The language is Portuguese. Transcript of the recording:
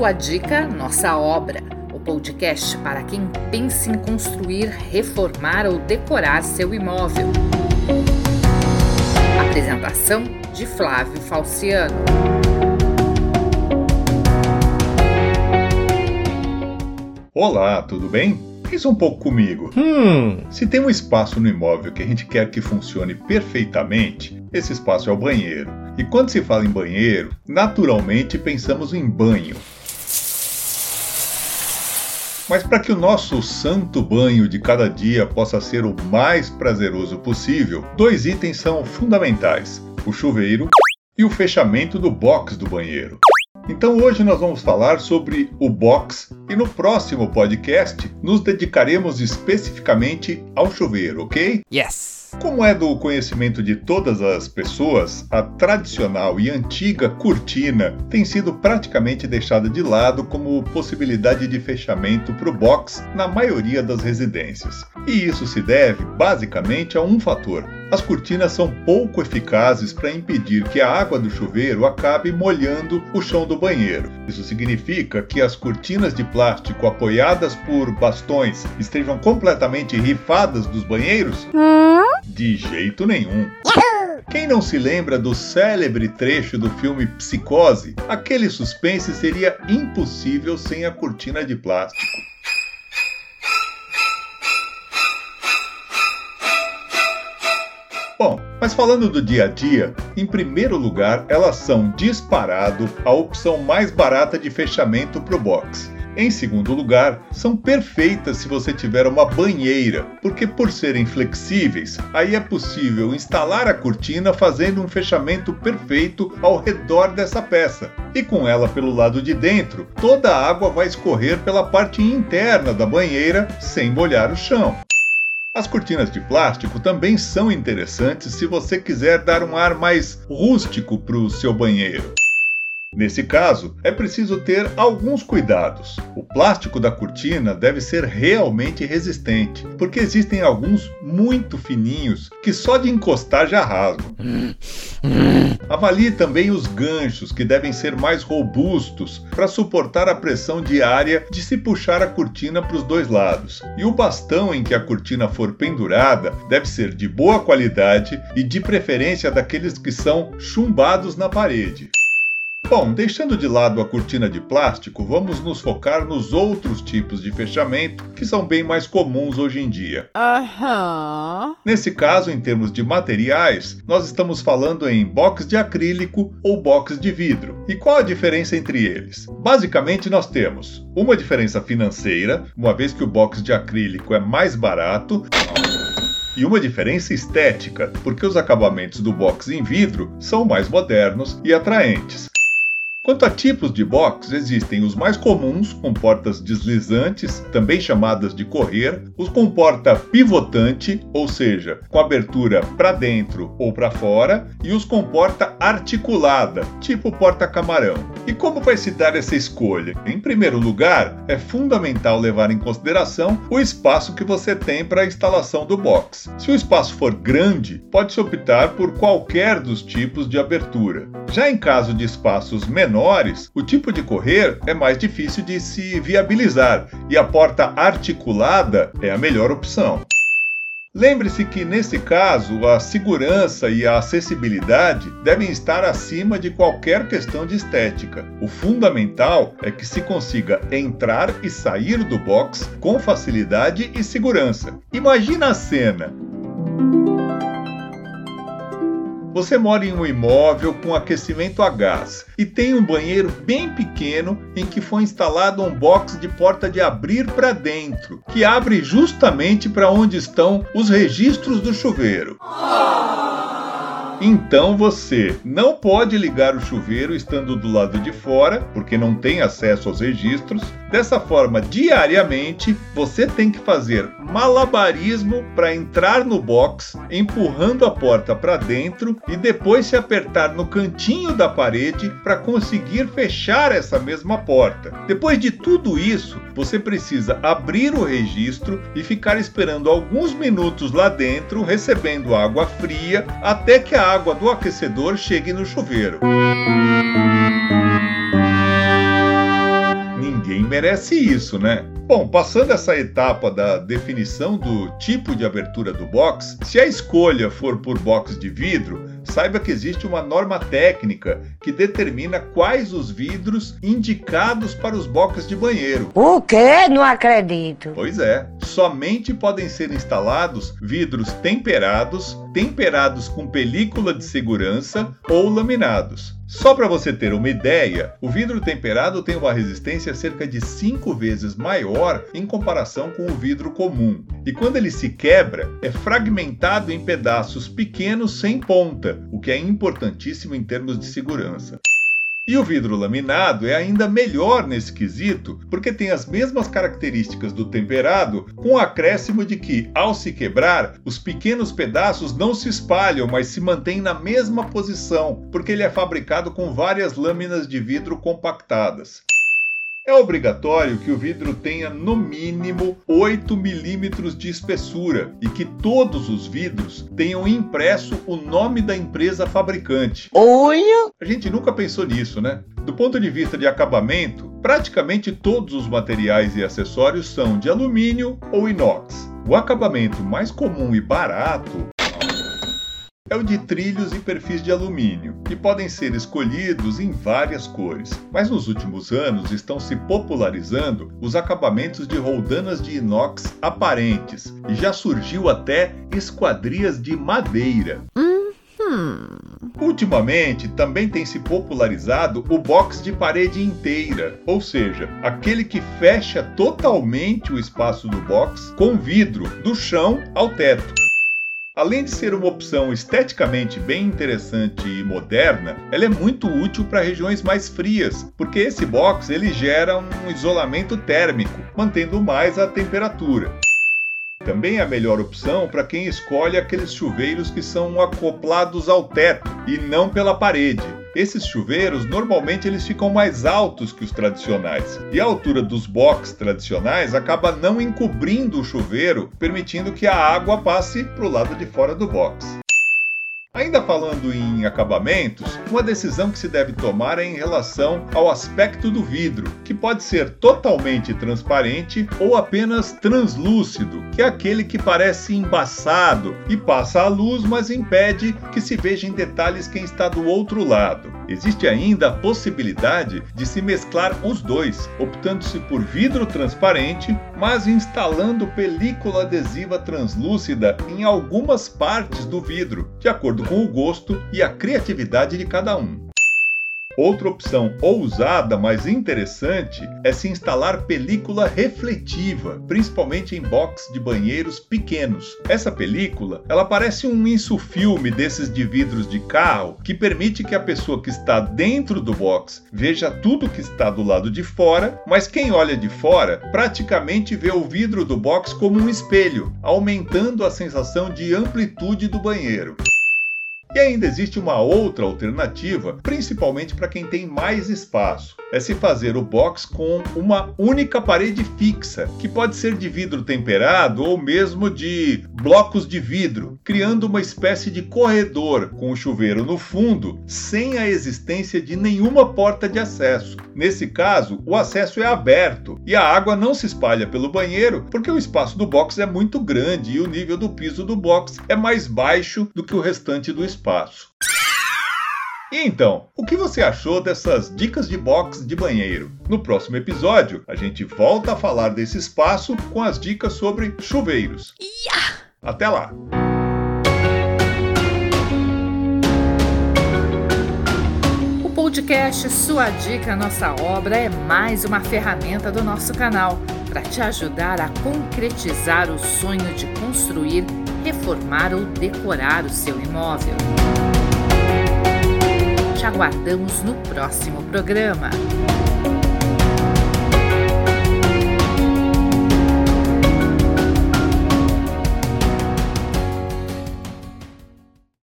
Sua dica, nossa obra. O podcast para quem pensa em construir, reformar ou decorar seu imóvel. Apresentação de Flávio Falciano. Olá, tudo bem? Pensa um pouco comigo. Hum. Se tem um espaço no imóvel que a gente quer que funcione perfeitamente, esse espaço é o banheiro. E quando se fala em banheiro, naturalmente pensamos em banho. Mas para que o nosso santo banho de cada dia possa ser o mais prazeroso possível, dois itens são fundamentais: o chuveiro e o fechamento do box do banheiro. Então hoje nós vamos falar sobre o box e no próximo podcast nos dedicaremos especificamente ao chuveiro, ok? Yes. Como é do conhecimento de todas as pessoas, a tradicional e antiga cortina tem sido praticamente deixada de lado como possibilidade de fechamento para o box na maioria das residências. E isso se deve basicamente a um fator: as cortinas são pouco eficazes para impedir que a água do chuveiro acabe molhando o chão do banheiro. Isso significa que as cortinas de plástico apoiadas por bastões estejam completamente rifadas dos banheiros? De jeito nenhum. Quem não se lembra do célebre trecho do filme Psicose? Aquele suspense seria impossível sem a cortina de plástico. Bom, mas falando do dia a dia, em primeiro lugar, elas são disparado a opção mais barata de fechamento para o box. Em segundo lugar, são perfeitas se você tiver uma banheira, porque por serem flexíveis, aí é possível instalar a cortina fazendo um fechamento perfeito ao redor dessa peça. E com ela pelo lado de dentro, toda a água vai escorrer pela parte interna da banheira sem molhar o chão. As cortinas de plástico também são interessantes se você quiser dar um ar mais rústico para o seu banheiro. Nesse caso, é preciso ter alguns cuidados. O plástico da cortina deve ser realmente resistente, porque existem alguns muito fininhos que só de encostar já rasgam. Avalie também os ganchos, que devem ser mais robustos para suportar a pressão diária de se puxar a cortina para os dois lados. E o bastão em que a cortina for pendurada deve ser de boa qualidade e de preferência daqueles que são chumbados na parede. Bom, deixando de lado a cortina de plástico, vamos nos focar nos outros tipos de fechamento que são bem mais comuns hoje em dia. Aham. Nesse caso, em termos de materiais, nós estamos falando em box de acrílico ou box de vidro. E qual a diferença entre eles? Basicamente, nós temos uma diferença financeira, uma vez que o box de acrílico é mais barato. E uma diferença estética, porque os acabamentos do box em vidro são mais modernos e atraentes. Quanto a tipos de box, existem os mais comuns, com portas deslizantes, também chamadas de correr, os com porta pivotante, ou seja, com abertura para dentro ou para fora, e os com porta articulada, tipo porta-camarão. E como vai se dar essa escolha? Em primeiro lugar, é fundamental levar em consideração o espaço que você tem para a instalação do box. Se o espaço for grande, pode-se optar por qualquer dos tipos de abertura. Já em caso de espaços menores, o tipo de correr é mais difícil de se viabilizar e a porta articulada é a melhor opção. Lembre-se que, nesse caso, a segurança e a acessibilidade devem estar acima de qualquer questão de estética. O fundamental é que se consiga entrar e sair do box com facilidade e segurança. Imagina a cena: você mora em um imóvel com aquecimento a gás e tem um banheiro bem pequeno em que foi instalado um box de porta de abrir para dentro, que abre justamente para onde estão os registros do chuveiro. Então você não pode ligar o chuveiro estando do lado de fora, porque não tem acesso aos registros. Dessa forma, diariamente você tem que fazer malabarismo para entrar no box, empurrando a porta para dentro e depois se apertar no cantinho da parede para conseguir fechar essa mesma porta. Depois de tudo isso, você precisa abrir o registro e ficar esperando alguns minutos lá dentro, recebendo água fria, até que a água do aquecedor chegue no chuveiro. Merece isso, né? Bom, passando essa etapa da definição do tipo de abertura do box, se a escolha for por box de vidro, saiba que existe uma norma técnica que determina quais os vidros indicados para os boxes de banheiro. O quê? Não acredito. Pois é, somente podem ser instalados vidros temperados, temperados com película de segurança ou laminados. Só para você ter uma ideia, o vidro temperado tem uma resistência cerca de 5 vezes maior em comparação com o vidro comum. E quando ele se quebra, é fragmentado em pedaços pequenos sem ponta, o que é importantíssimo em termos de segurança. E o vidro laminado é ainda melhor nesse quesito, porque tem as mesmas características do temperado, com o acréscimo de que, ao se quebrar, os pequenos pedaços não se espalham, mas se mantêm na mesma posição, porque ele é fabricado com várias lâminas de vidro compactadas. É obrigatório que o vidro tenha no mínimo 8 milímetros de espessura e que todos os vidros tenham impresso o nome da empresa fabricante. Olha! A gente nunca pensou nisso, né? Do ponto de vista de acabamento, praticamente todos os materiais e acessórios são de alumínio ou inox. O acabamento mais comum e barato é o de trilhos e perfis de alumínio, que podem ser escolhidos em várias cores. Mas nos últimos anos estão se popularizando os acabamentos de roldanas de inox aparentes e já surgiu até esquadrias de madeira. Ultimamente, também tem se popularizado o box de parede inteira, ou seja, aquele que fecha totalmente o espaço do box com vidro do chão ao teto. Além de ser uma opção esteticamente bem interessante e moderna, ela é muito útil para regiões mais frias, porque esse box ele gera um isolamento térmico, mantendo mais a temperatura. Também é a melhor opção para quem escolhe aqueles chuveiros que são acoplados ao teto e não pela parede. Esses chuveiros normalmente eles ficam mais altos que os tradicionais, e a altura dos box tradicionais acaba não encobrindo o chuveiro, permitindo que a água passe para o lado de fora do box. Ainda falando em acabamentos, uma decisão que se deve tomar é em relação ao aspecto do vidro, que pode ser totalmente transparente ou apenas translúcido, que é aquele que parece embaçado e passa a luz, mas impede que se veja em detalhes quem está do outro lado. Existe ainda a possibilidade de se mesclar os dois, optando-se por vidro transparente, mas instalando película adesiva translúcida em algumas partes do vidro, de acordo acordo com o gosto e a criatividade de cada um. Outra opção ousada, mas interessante, é se instalar película refletiva, principalmente em box de banheiros pequenos. Essa película, ela parece um insufilme desses de vidros de carro, que permite que a pessoa que está dentro do box veja tudo que está do lado de fora, mas quem olha de fora praticamente vê o vidro do box como um espelho, aumentando a sensação de amplitude do banheiro. E ainda existe uma outra alternativa, principalmente para quem tem mais espaço. É se fazer o box com uma única parede fixa, que pode ser de vidro temperado ou mesmo de blocos de vidro, criando uma espécie de corredor com o chuveiro no fundo, sem a existência de nenhuma porta de acesso. Nesse caso, o acesso é aberto e a água não se espalha pelo banheiro porque o espaço do box é muito grande e o nível do piso do box é mais baixo do que o restante do espaço. E então, o que você achou dessas dicas de box de banheiro? No próximo episódio, a gente volta a falar desse espaço com as dicas sobre chuveiros. Yeah! Até lá! O podcast Sua Dica Nossa Obra é mais uma ferramenta do nosso canal para te ajudar a concretizar o sonho de construir reformar ou decorar o seu imóvel. Te aguardamos no próximo programa.